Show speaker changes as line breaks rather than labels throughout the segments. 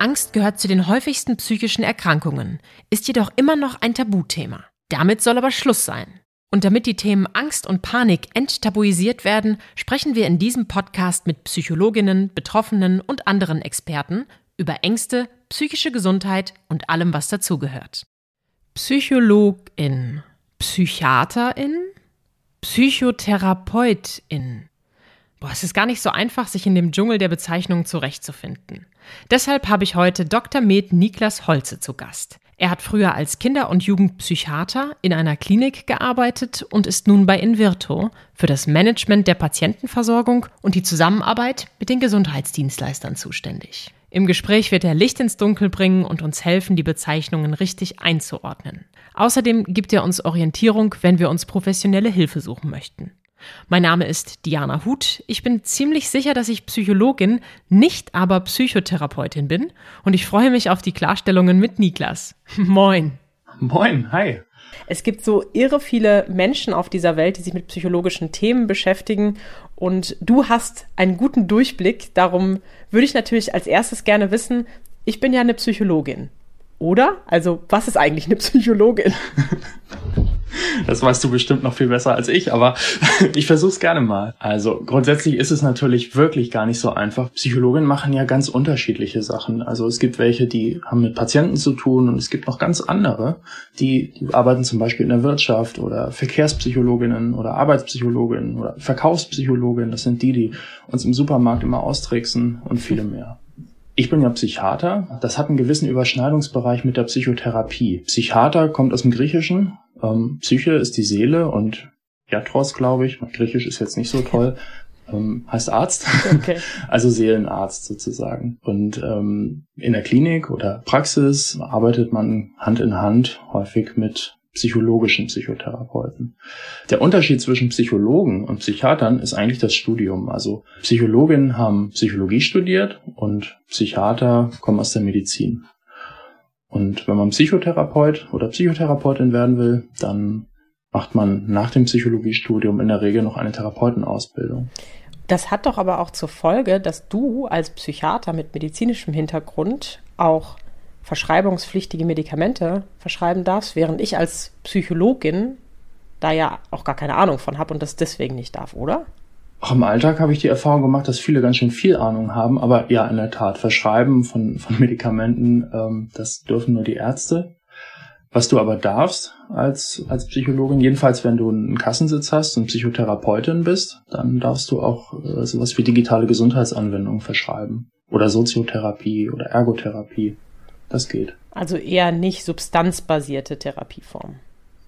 Angst gehört zu den häufigsten psychischen Erkrankungen, ist jedoch immer noch ein Tabuthema. Damit soll aber Schluss sein. Und damit die Themen Angst und Panik enttabuisiert werden, sprechen wir in diesem Podcast mit Psychologinnen, Betroffenen und anderen Experten über Ängste, psychische Gesundheit und allem, was dazugehört. Psychologin, Psychiaterin, Psychotherapeutin. Boah, es ist gar nicht so einfach, sich in dem Dschungel der Bezeichnungen zurechtzufinden. Deshalb habe ich heute Dr. Med Niklas Holze zu Gast. Er hat früher als Kinder- und Jugendpsychiater in einer Klinik gearbeitet und ist nun bei Invirto für das Management der Patientenversorgung und die Zusammenarbeit mit den Gesundheitsdienstleistern zuständig. Im Gespräch wird er Licht ins Dunkel bringen und uns helfen, die Bezeichnungen richtig einzuordnen. Außerdem gibt er uns Orientierung, wenn wir uns professionelle Hilfe suchen möchten. Mein Name ist Diana Huth. Ich bin ziemlich sicher, dass ich Psychologin, nicht aber Psychotherapeutin bin. Und ich freue mich auf die Klarstellungen mit Niklas. Moin.
Moin, hi.
Es gibt so irre viele Menschen auf dieser Welt, die sich mit psychologischen Themen beschäftigen. Und du hast einen guten Durchblick. Darum würde ich natürlich als erstes gerne wissen, ich bin ja eine Psychologin. Oder? Also, was ist eigentlich eine Psychologin?
Das weißt du bestimmt noch viel besser als ich, aber ich versuch's gerne mal. Also grundsätzlich ist es natürlich wirklich gar nicht so einfach. Psychologen machen ja ganz unterschiedliche Sachen. Also es gibt welche, die haben mit Patienten zu tun und es gibt noch ganz andere, die, die arbeiten zum Beispiel in der Wirtschaft oder Verkehrspsychologinnen oder Arbeitspsychologinnen oder Verkaufspsychologinnen. Das sind die, die uns im Supermarkt immer austricksen und viele mehr. Ich bin ja Psychiater. Das hat einen gewissen Überschneidungsbereich mit der Psychotherapie. Psychiater kommt aus dem Griechischen ähm, Psyche ist die Seele und Iatros, glaube ich, Griechisch ist jetzt nicht so toll, ähm, heißt Arzt, okay. also Seelenarzt sozusagen. Und ähm, in der Klinik oder Praxis arbeitet man Hand in Hand häufig mit psychologischen Psychotherapeuten. Der Unterschied zwischen Psychologen und Psychiatern ist eigentlich das Studium. Also Psychologinnen haben Psychologie studiert und Psychiater kommen aus der Medizin. Und wenn man Psychotherapeut oder Psychotherapeutin werden will, dann macht man nach dem Psychologiestudium in der Regel noch eine Therapeutenausbildung.
Das hat doch aber auch zur Folge, dass du als Psychiater mit medizinischem Hintergrund auch verschreibungspflichtige Medikamente verschreiben darfst, während ich als Psychologin da ja auch gar keine Ahnung von habe und das deswegen nicht darf, oder?
Auch im Alltag habe ich die Erfahrung gemacht, dass viele ganz schön viel Ahnung haben, aber ja, in der Tat, Verschreiben von, von Medikamenten, ähm, das dürfen nur die Ärzte. Was du aber darfst als, als Psychologin, jedenfalls wenn du einen Kassensitz hast und Psychotherapeutin bist, dann darfst du auch äh, sowas wie digitale Gesundheitsanwendungen verschreiben. Oder Soziotherapie oder Ergotherapie. Das geht.
Also eher nicht substanzbasierte Therapieform.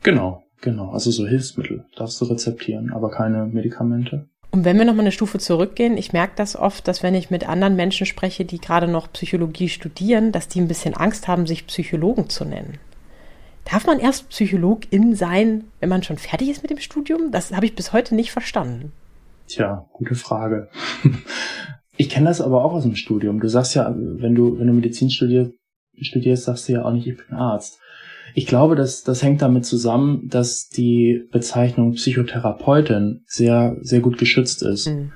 Genau, genau. Also so Hilfsmittel darfst du rezeptieren, aber keine Medikamente.
Und wenn wir nochmal eine Stufe zurückgehen, ich merke das oft, dass wenn ich mit anderen Menschen spreche, die gerade noch Psychologie studieren, dass die ein bisschen Angst haben, sich Psychologen zu nennen. Darf man erst Psychologin sein, wenn man schon fertig ist mit dem Studium? Das habe ich bis heute nicht verstanden.
Tja, gute Frage. Ich kenne das aber auch aus dem Studium. Du sagst ja, wenn du, wenn du Medizin studierst, studierst, sagst du ja auch nicht, ich bin Arzt. Ich glaube, dass das hängt damit zusammen, dass die Bezeichnung Psychotherapeutin sehr, sehr gut geschützt ist. Mhm.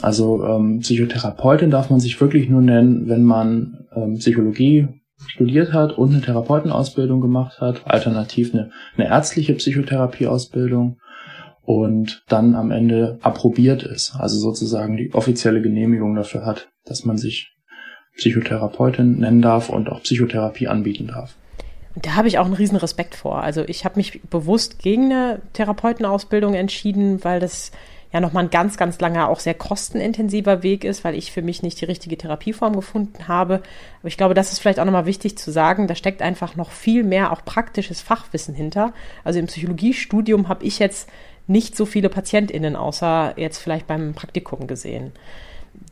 Also ähm, Psychotherapeutin darf man sich wirklich nur nennen, wenn man ähm, Psychologie studiert hat und eine Therapeutenausbildung gemacht hat, alternativ eine, eine ärztliche Psychotherapieausbildung und dann am Ende approbiert ist, also sozusagen die offizielle Genehmigung dafür hat, dass man sich Psychotherapeutin nennen darf und auch Psychotherapie anbieten darf
da habe ich auch einen riesen Respekt vor. Also ich habe mich bewusst gegen eine Therapeutenausbildung entschieden, weil das ja nochmal ein ganz, ganz langer, auch sehr kostenintensiver Weg ist, weil ich für mich nicht die richtige Therapieform gefunden habe. Aber ich glaube, das ist vielleicht auch nochmal wichtig zu sagen. Da steckt einfach noch viel mehr auch praktisches Fachwissen hinter. Also im Psychologiestudium habe ich jetzt nicht so viele PatientInnen, außer jetzt vielleicht beim Praktikum gesehen.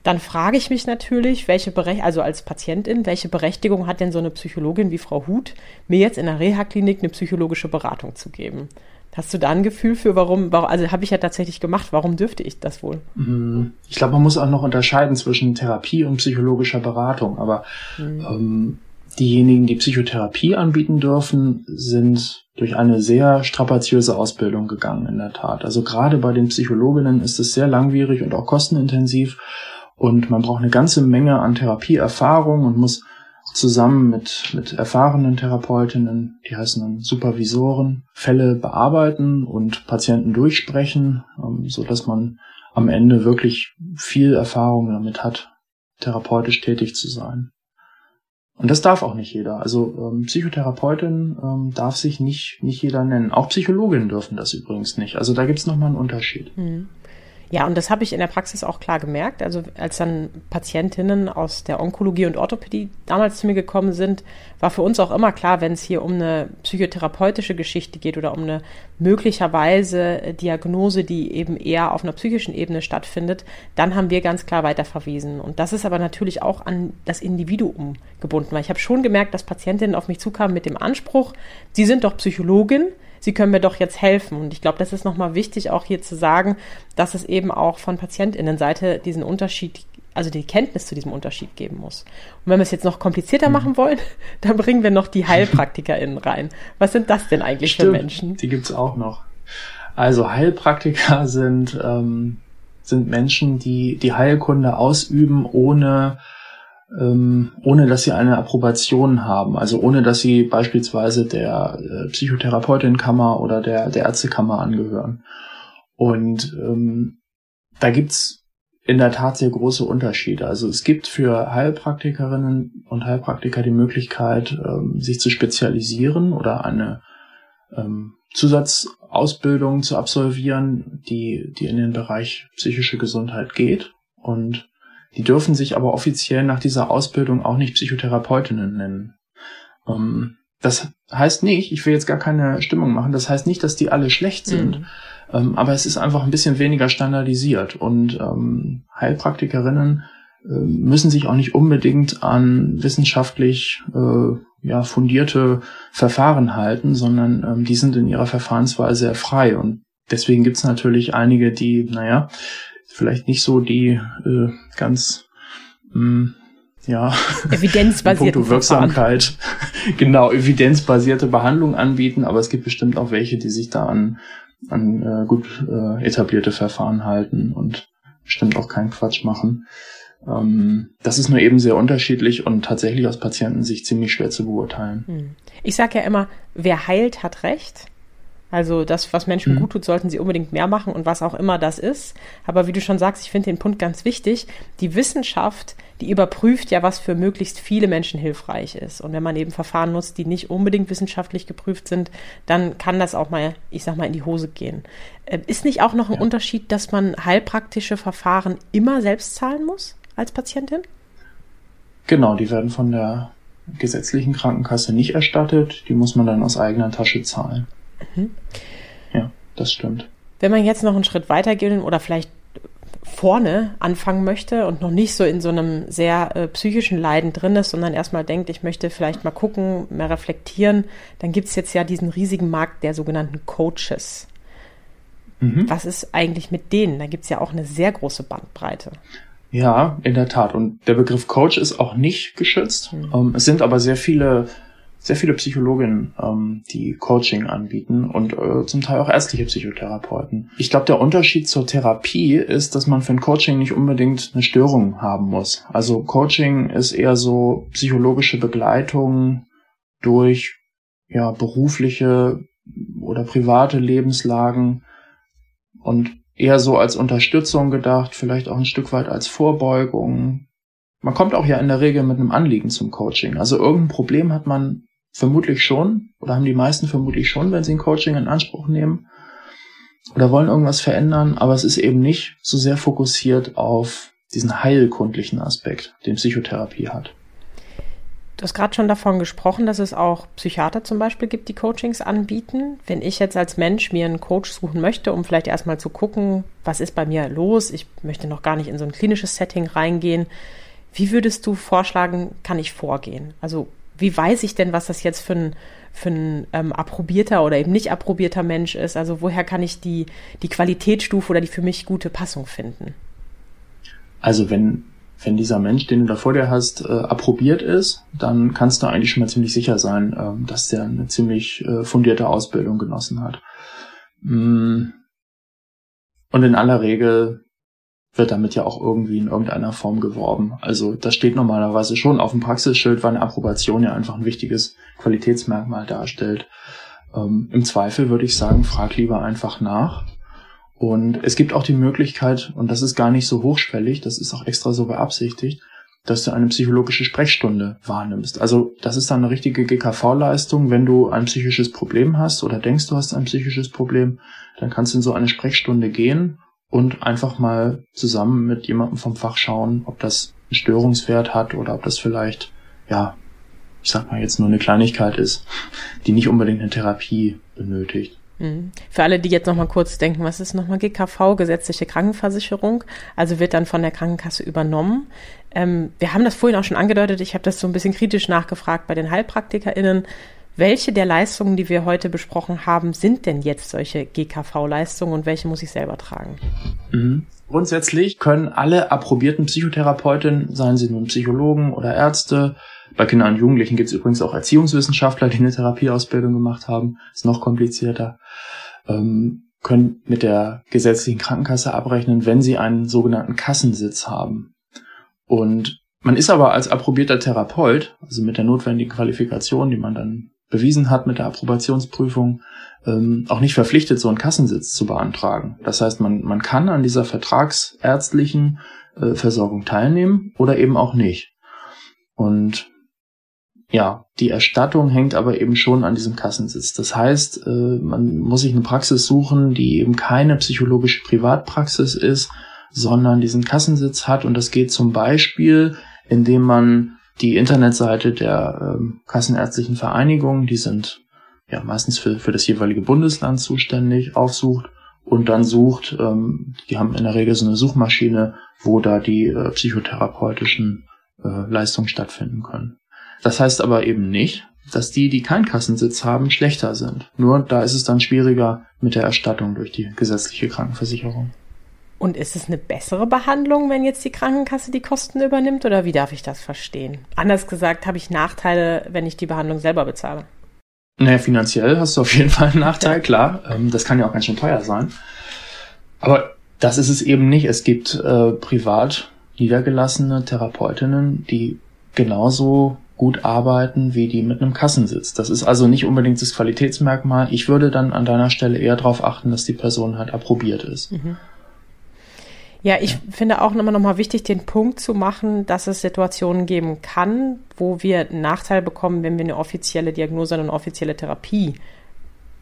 Dann frage ich mich natürlich, welche Berechtigung, also als Patientin, welche Berechtigung hat denn so eine Psychologin wie Frau Huth, mir jetzt in der Reha-Klinik eine psychologische Beratung zu geben? Hast du da ein Gefühl für, warum, also habe ich ja tatsächlich gemacht, warum dürfte ich das wohl?
Mm, ich glaube, man muss auch noch unterscheiden zwischen Therapie und psychologischer Beratung. Aber mhm. ähm, diejenigen, die Psychotherapie anbieten dürfen, sind durch eine sehr strapaziöse Ausbildung gegangen, in der Tat. Also gerade bei den Psychologinnen ist es sehr langwierig und auch kostenintensiv und man braucht eine ganze Menge an Therapieerfahrung und muss zusammen mit, mit erfahrenen Therapeutinnen, die heißen dann Supervisoren, Fälle bearbeiten und Patienten durchsprechen, ähm, so dass man am Ende wirklich viel Erfahrung damit hat, therapeutisch tätig zu sein. Und das darf auch nicht jeder. Also ähm, Psychotherapeutin ähm, darf sich nicht, nicht jeder nennen. Auch Psychologinnen dürfen das übrigens nicht. Also da gibt's nochmal einen Unterschied. Mhm.
Ja, und das habe ich in der Praxis auch klar gemerkt. Also als dann Patientinnen aus der Onkologie und Orthopädie damals zu mir gekommen sind, war für uns auch immer klar, wenn es hier um eine psychotherapeutische Geschichte geht oder um eine möglicherweise Diagnose, die eben eher auf einer psychischen Ebene stattfindet, dann haben wir ganz klar weiterverwiesen. Und das ist aber natürlich auch an das Individuum gebunden, weil ich habe schon gemerkt, dass Patientinnen auf mich zukamen mit dem Anspruch, sie sind doch Psychologin, Sie können mir doch jetzt helfen. Und ich glaube, das ist nochmal wichtig, auch hier zu sagen, dass es eben auch von PatientInnenseite diesen Unterschied, also die Kenntnis zu diesem Unterschied geben muss. Und wenn wir es jetzt noch komplizierter mhm. machen wollen, dann bringen wir noch die HeilpraktikerInnen rein. Was sind das denn eigentlich Stimmt, für Menschen?
Die gibt's auch noch. Also Heilpraktiker sind, ähm, sind Menschen, die die Heilkunde ausüben, ohne ähm, ohne dass sie eine Approbation haben, also ohne dass sie beispielsweise der äh, Psychotherapeutinkammer oder der, der Ärztekammer angehören. Und ähm, da gibt's in der Tat sehr große Unterschiede. Also es gibt für Heilpraktikerinnen und Heilpraktiker die Möglichkeit, ähm, sich zu spezialisieren oder eine ähm, Zusatzausbildung zu absolvieren, die, die in den Bereich psychische Gesundheit geht. Und die dürfen sich aber offiziell nach dieser Ausbildung auch nicht Psychotherapeutinnen nennen. Ähm, das heißt nicht, ich will jetzt gar keine Stimmung machen, das heißt nicht, dass die alle schlecht sind, mhm. ähm, aber es ist einfach ein bisschen weniger standardisiert und ähm, Heilpraktikerinnen äh, müssen sich auch nicht unbedingt an wissenschaftlich äh, ja, fundierte Verfahren halten, sondern ähm, die sind in ihrer Verfahrensweise sehr frei und deswegen gibt's natürlich einige, die, naja, vielleicht nicht so die äh, ganz mh, mm, ja
evidenzbasierte
Wirksamkeit genau evidenzbasierte Behandlung anbieten, aber es gibt bestimmt auch welche, die sich da an an äh, gut äh, etablierte Verfahren halten und bestimmt auch keinen Quatsch machen. Ähm, das ist nur eben sehr unterschiedlich und tatsächlich aus Patientensicht ziemlich schwer zu beurteilen. Hm.
Ich sage ja immer, wer heilt, hat Recht. Also das, was Menschen mhm. gut tut, sollten sie unbedingt mehr machen und was auch immer das ist. Aber wie du schon sagst, ich finde den Punkt ganz wichtig. Die Wissenschaft, die überprüft ja, was für möglichst viele Menschen hilfreich ist. Und wenn man eben Verfahren nutzt, die nicht unbedingt wissenschaftlich geprüft sind, dann kann das auch mal, ich sag mal, in die Hose gehen. Äh, ist nicht auch noch ein ja. Unterschied, dass man heilpraktische Verfahren immer selbst zahlen muss als Patientin?
Genau, die werden von der gesetzlichen Krankenkasse nicht erstattet. Die muss man dann aus eigener Tasche zahlen. Mhm. Ja, das stimmt.
Wenn man jetzt noch einen Schritt weiter geht oder vielleicht vorne anfangen möchte und noch nicht so in so einem sehr äh, psychischen Leiden drin ist, sondern erstmal denkt, ich möchte vielleicht mal gucken, mehr reflektieren, dann gibt es jetzt ja diesen riesigen Markt der sogenannten Coaches. Mhm. Was ist eigentlich mit denen? Da gibt es ja auch eine sehr große Bandbreite.
Ja, in der Tat. Und der Begriff Coach ist auch nicht geschützt. Mhm. Ähm, es sind aber sehr viele sehr viele Psychologinnen, ähm, die Coaching anbieten und äh, zum Teil auch ärztliche Psychotherapeuten. Ich glaube, der Unterschied zur Therapie ist, dass man für ein Coaching nicht unbedingt eine Störung haben muss. Also Coaching ist eher so psychologische Begleitung durch ja berufliche oder private Lebenslagen und eher so als Unterstützung gedacht, vielleicht auch ein Stück weit als Vorbeugung. Man kommt auch ja in der Regel mit einem Anliegen zum Coaching. Also irgendein Problem hat man Vermutlich schon, oder haben die meisten vermutlich schon, wenn sie ein Coaching in Anspruch nehmen oder wollen irgendwas verändern, aber es ist eben nicht so sehr fokussiert auf diesen heilkundlichen Aspekt, den Psychotherapie hat.
Du hast gerade schon davon gesprochen, dass es auch Psychiater zum Beispiel gibt, die Coachings anbieten. Wenn ich jetzt als Mensch mir einen Coach suchen möchte, um vielleicht erstmal zu gucken, was ist bei mir los, ich möchte noch gar nicht in so ein klinisches Setting reingehen, wie würdest du vorschlagen, kann ich vorgehen? Also wie weiß ich denn, was das jetzt für ein, für ein ähm, approbierter oder eben nicht approbierter Mensch ist? Also woher kann ich die, die Qualitätsstufe oder die für mich gute Passung finden?
Also wenn wenn dieser Mensch, den du da vor dir hast, äh, approbiert ist, dann kannst du eigentlich schon mal ziemlich sicher sein, äh, dass der eine ziemlich äh, fundierte Ausbildung genossen hat. Mm. Und in aller Regel wird damit ja auch irgendwie in irgendeiner Form geworben. Also das steht normalerweise schon auf dem Praxisschild, weil eine Approbation ja einfach ein wichtiges Qualitätsmerkmal darstellt. Ähm, Im Zweifel würde ich sagen, frag lieber einfach nach und es gibt auch die Möglichkeit, und das ist gar nicht so hochschwellig, das ist auch extra so beabsichtigt, dass du eine psychologische Sprechstunde wahrnimmst. Also das ist dann eine richtige GKV-Leistung. Wenn du ein psychisches Problem hast oder denkst, du hast ein psychisches Problem, dann kannst du in so eine Sprechstunde gehen und einfach mal zusammen mit jemandem vom Fach schauen, ob das einen Störungswert hat oder ob das vielleicht, ja, ich sag mal jetzt nur eine Kleinigkeit ist, die nicht unbedingt eine Therapie benötigt.
Mhm. Für alle, die jetzt nochmal kurz denken, was ist nochmal GKV, gesetzliche Krankenversicherung? Also wird dann von der Krankenkasse übernommen. Ähm, wir haben das vorhin auch schon angedeutet, ich habe das so ein bisschen kritisch nachgefragt bei den HeilpraktikerInnen. Welche der Leistungen, die wir heute besprochen haben, sind denn jetzt solche GKV-Leistungen und welche muss ich selber tragen?
Mhm. Grundsätzlich können alle approbierten Psychotherapeutinnen, seien sie nun Psychologen oder Ärzte, bei Kindern und Jugendlichen gibt es übrigens auch Erziehungswissenschaftler, die eine Therapieausbildung gemacht haben. Ist noch komplizierter. Ähm, können mit der gesetzlichen Krankenkasse abrechnen, wenn sie einen sogenannten Kassensitz haben. Und man ist aber als approbierter Therapeut, also mit der notwendigen Qualifikation, die man dann bewiesen hat mit der Approbationsprüfung, ähm, auch nicht verpflichtet, so einen Kassensitz zu beantragen. Das heißt, man, man kann an dieser vertragsärztlichen äh, Versorgung teilnehmen oder eben auch nicht. Und ja, die Erstattung hängt aber eben schon an diesem Kassensitz. Das heißt, äh, man muss sich eine Praxis suchen, die eben keine psychologische Privatpraxis ist, sondern diesen Kassensitz hat. Und das geht zum Beispiel, indem man die Internetseite der ähm, Kassenärztlichen Vereinigung, die sind ja meistens für, für das jeweilige Bundesland zuständig, aufsucht und dann sucht, ähm, die haben in der Regel so eine Suchmaschine, wo da die äh, psychotherapeutischen äh, Leistungen stattfinden können. Das heißt aber eben nicht, dass die, die keinen Kassensitz haben, schlechter sind. Nur da ist es dann schwieriger mit der Erstattung durch die gesetzliche Krankenversicherung.
Und ist es eine bessere Behandlung, wenn jetzt die Krankenkasse die Kosten übernimmt oder wie darf ich das verstehen? Anders gesagt, habe ich Nachteile, wenn ich die Behandlung selber bezahle?
Naja, finanziell hast du auf jeden Fall einen Nachteil, klar. Ähm, das kann ja auch ganz schön teuer sein. Aber das ist es eben nicht. Es gibt äh, privat niedergelassene Therapeutinnen, die genauso gut arbeiten wie die mit einem Kassensitz. Das ist also nicht unbedingt das Qualitätsmerkmal. Ich würde dann an deiner Stelle eher darauf achten, dass die Person halt approbiert ist. Mhm.
Ja, ich ja. finde auch immer noch mal wichtig, den Punkt zu machen, dass es Situationen geben kann, wo wir einen Nachteil bekommen, wenn wir eine offizielle Diagnose und eine offizielle Therapie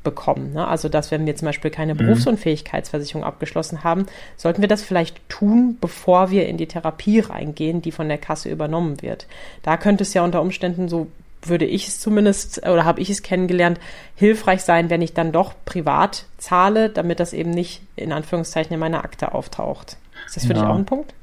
bekommen. Ne? Also, dass wenn wir zum Beispiel keine mhm. Berufsunfähigkeitsversicherung abgeschlossen haben, sollten wir das vielleicht tun, bevor wir in die Therapie reingehen, die von der Kasse übernommen wird. Da könnte es ja unter Umständen so würde ich es zumindest oder habe ich es kennengelernt, hilfreich sein, wenn ich dann doch privat zahle, damit das eben nicht in Anführungszeichen in meiner Akte auftaucht. Ist das für ja. dich auch ein Punkt?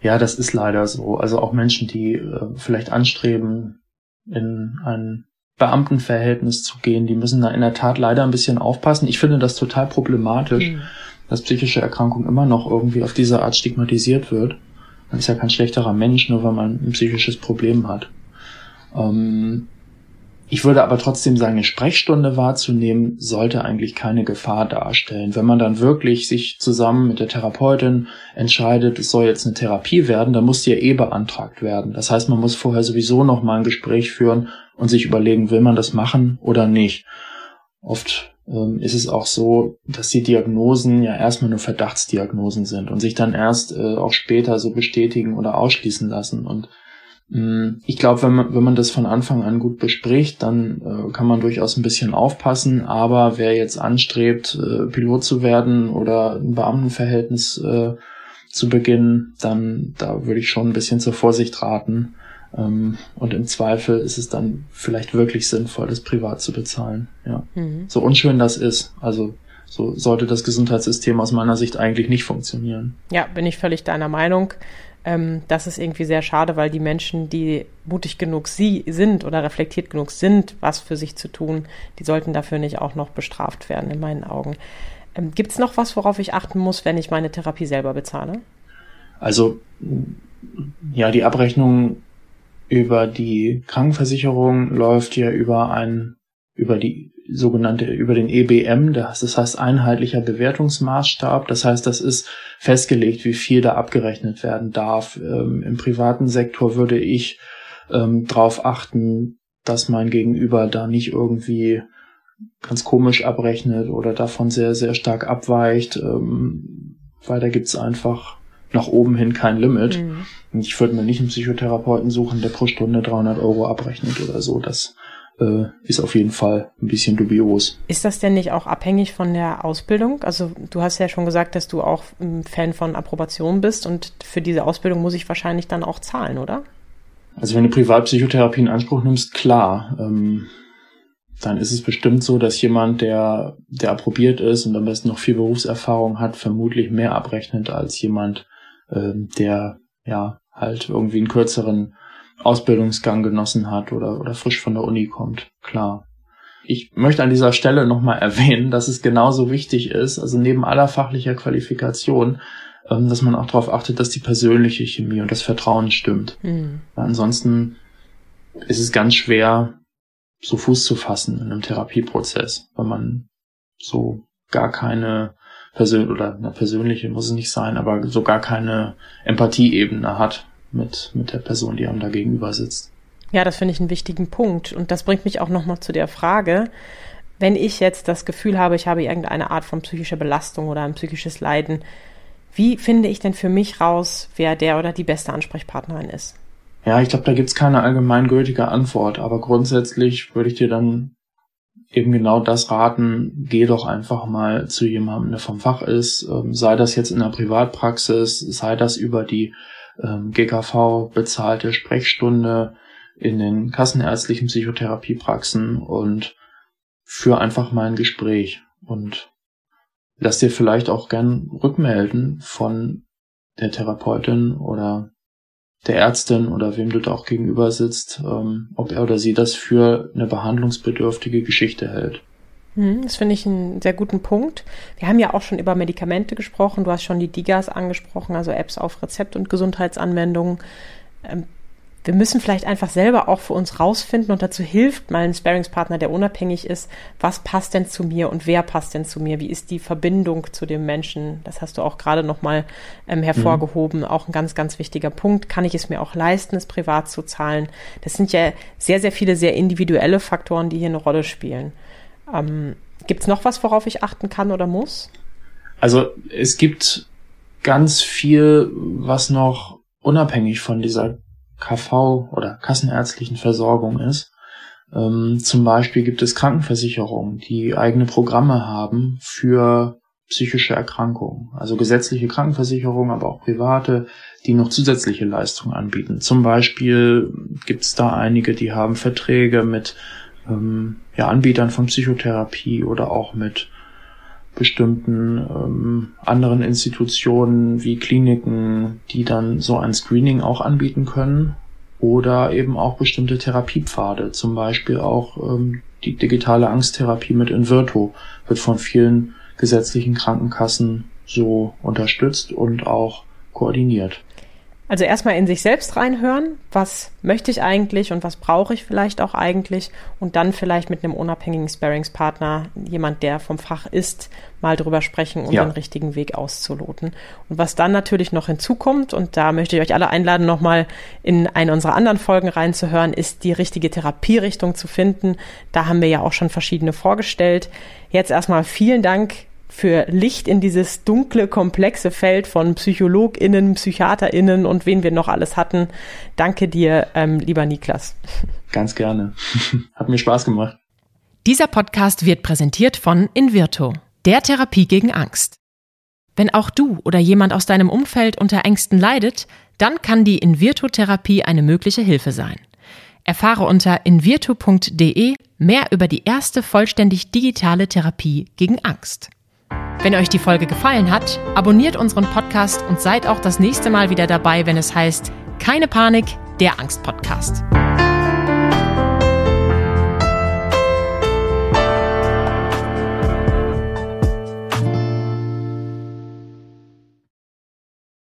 Ja, das ist leider so. Also auch Menschen, die äh, vielleicht anstreben, in ein Beamtenverhältnis zu gehen. Die müssen da in der Tat leider ein bisschen aufpassen. Ich finde das total problematisch, mhm. dass psychische Erkrankung immer noch irgendwie auf diese Art stigmatisiert wird. Man ist ja kein schlechterer Mensch, nur weil man ein psychisches Problem hat. Ähm, ich würde aber trotzdem sagen, eine Sprechstunde wahrzunehmen, sollte eigentlich keine Gefahr darstellen. Wenn man dann wirklich sich zusammen mit der Therapeutin entscheidet, es soll jetzt eine Therapie werden, dann muss die ja eh beantragt werden. Das heißt, man muss vorher sowieso noch mal ein Gespräch führen und sich überlegen, will man das machen oder nicht. Oft ähm, ist es auch so, dass die Diagnosen ja erstmal nur Verdachtsdiagnosen sind und sich dann erst äh, auch später so bestätigen oder ausschließen lassen. Und ich glaube, wenn man, wenn man das von Anfang an gut bespricht, dann äh, kann man durchaus ein bisschen aufpassen. Aber wer jetzt anstrebt, äh, Pilot zu werden oder ein Beamtenverhältnis äh, zu beginnen, dann da würde ich schon ein bisschen zur Vorsicht raten. Ähm, und im Zweifel ist es dann vielleicht wirklich sinnvoll, das privat zu bezahlen. Ja. Mhm. So unschön das ist. Also so sollte das Gesundheitssystem aus meiner Sicht eigentlich nicht funktionieren.
Ja, bin ich völlig deiner Meinung. Ähm, das ist irgendwie sehr schade, weil die Menschen, die mutig genug sie sind oder reflektiert genug sind, was für sich zu tun, die sollten dafür nicht auch noch bestraft werden, in meinen Augen. Ähm, Gibt es noch was, worauf ich achten muss, wenn ich meine Therapie selber bezahle?
Also ja, die Abrechnung über die Krankenversicherung läuft ja über ein über die sogenannte, über den EBM, das heißt einheitlicher Bewertungsmaßstab. Das heißt, das ist festgelegt, wie viel da abgerechnet werden darf. Ähm, Im privaten Sektor würde ich ähm, darauf achten, dass mein Gegenüber da nicht irgendwie ganz komisch abrechnet oder davon sehr, sehr stark abweicht, ähm, weil da gibt's einfach nach oben hin kein Limit. Mhm. Ich würde mir nicht einen Psychotherapeuten suchen, der pro Stunde 300 Euro abrechnet oder so. Das äh, ist auf jeden Fall ein bisschen dubios.
Ist das denn nicht auch abhängig von der Ausbildung? Also du hast ja schon gesagt, dass du auch ein Fan von Approbation bist und für diese Ausbildung muss ich wahrscheinlich dann auch zahlen, oder?
Also wenn du Privatpsychotherapie in Anspruch nimmst, klar. Ähm, dann ist es bestimmt so, dass jemand, der, der approbiert ist und am besten noch viel Berufserfahrung hat, vermutlich mehr abrechnet als jemand, ähm, der ja halt irgendwie einen kürzeren Ausbildungsgang genossen hat oder, oder frisch von der Uni kommt, klar. Ich möchte an dieser Stelle nochmal erwähnen, dass es genauso wichtig ist, also neben aller fachlicher Qualifikation, ähm, dass man auch darauf achtet, dass die persönliche Chemie und das Vertrauen stimmt. Mhm. Ansonsten ist es ganz schwer, so Fuß zu fassen in einem Therapieprozess, weil man so gar keine Persön oder eine persönliche muss es nicht sein, aber so gar keine Empathieebene hat mit, mit der Person, die einem da gegenüber sitzt.
Ja, das finde ich einen wichtigen Punkt. Und das bringt mich auch nochmal zu der Frage, wenn ich jetzt das Gefühl habe, ich habe irgendeine Art von psychischer Belastung oder ein psychisches Leiden, wie finde ich denn für mich raus, wer der oder die beste Ansprechpartnerin ist?
Ja, ich glaube, da gibt's keine allgemeingültige Antwort, aber grundsätzlich würde ich dir dann eben genau das raten, geh doch einfach mal zu jemandem, der vom Fach ist, ähm, sei das jetzt in der Privatpraxis, sei das über die GKV bezahlte Sprechstunde in den kassenärztlichen Psychotherapiepraxen und für einfach mal ein Gespräch und lass dir vielleicht auch gern rückmelden von der Therapeutin oder der Ärztin oder wem du da auch gegenüber sitzt, ähm, ob er oder sie das für eine behandlungsbedürftige Geschichte hält.
Hm, das finde ich einen sehr guten Punkt. Wir haben ja auch schon über Medikamente gesprochen. Du hast schon die DIGAs angesprochen, also Apps auf Rezept und Gesundheitsanwendungen. Ähm, wir müssen vielleicht einfach selber auch für uns rausfinden und dazu hilft mal ein Sparingspartner, der unabhängig ist, was passt denn zu mir und wer passt denn zu mir? Wie ist die Verbindung zu dem Menschen? Das hast du auch gerade nochmal ähm, hervorgehoben. Mhm. Auch ein ganz, ganz wichtiger Punkt. Kann ich es mir auch leisten, es privat zu zahlen? Das sind ja sehr, sehr viele sehr individuelle Faktoren, die hier eine Rolle spielen. Ähm, gibt es noch was, worauf ich achten kann oder muss?
Also es gibt ganz viel, was noch unabhängig von dieser KV oder kassenärztlichen Versorgung ist. Ähm, zum Beispiel gibt es Krankenversicherungen, die eigene Programme haben für psychische Erkrankungen. Also gesetzliche Krankenversicherungen, aber auch private, die noch zusätzliche Leistungen anbieten. Zum Beispiel gibt es da einige, die haben Verträge mit ähm, ja, Anbietern von Psychotherapie oder auch mit bestimmten ähm, anderen Institutionen wie Kliniken, die dann so ein Screening auch anbieten können oder eben auch bestimmte Therapiepfade, zum Beispiel auch ähm, die digitale Angsttherapie mit Invirto wird von vielen gesetzlichen Krankenkassen so unterstützt und auch koordiniert.
Also erstmal in sich selbst reinhören, was möchte ich eigentlich und was brauche ich vielleicht auch eigentlich und dann vielleicht mit einem unabhängigen Sparingspartner, jemand, der vom Fach ist, mal drüber sprechen, um ja. den richtigen Weg auszuloten. Und was dann natürlich noch hinzukommt, und da möchte ich euch alle einladen, nochmal in eine unserer anderen Folgen reinzuhören, ist die richtige Therapierichtung zu finden. Da haben wir ja auch schon verschiedene vorgestellt. Jetzt erstmal vielen Dank für Licht in dieses dunkle, komplexe Feld von PsychologInnen, PsychiaterInnen und wen wir noch alles hatten. Danke dir, ähm, lieber Niklas.
Ganz gerne. Hat mir Spaß gemacht.
Dieser Podcast wird präsentiert von Invirto, der Therapie gegen Angst. Wenn auch du oder jemand aus deinem Umfeld unter Ängsten leidet, dann kann die Invirtu-Therapie eine mögliche Hilfe sein. Erfahre unter invirtu.de mehr über die erste vollständig digitale Therapie gegen Angst. Wenn euch die Folge gefallen hat, abonniert unseren Podcast und seid auch das nächste Mal wieder dabei, wenn es heißt Keine Panik, der Angst-Podcast.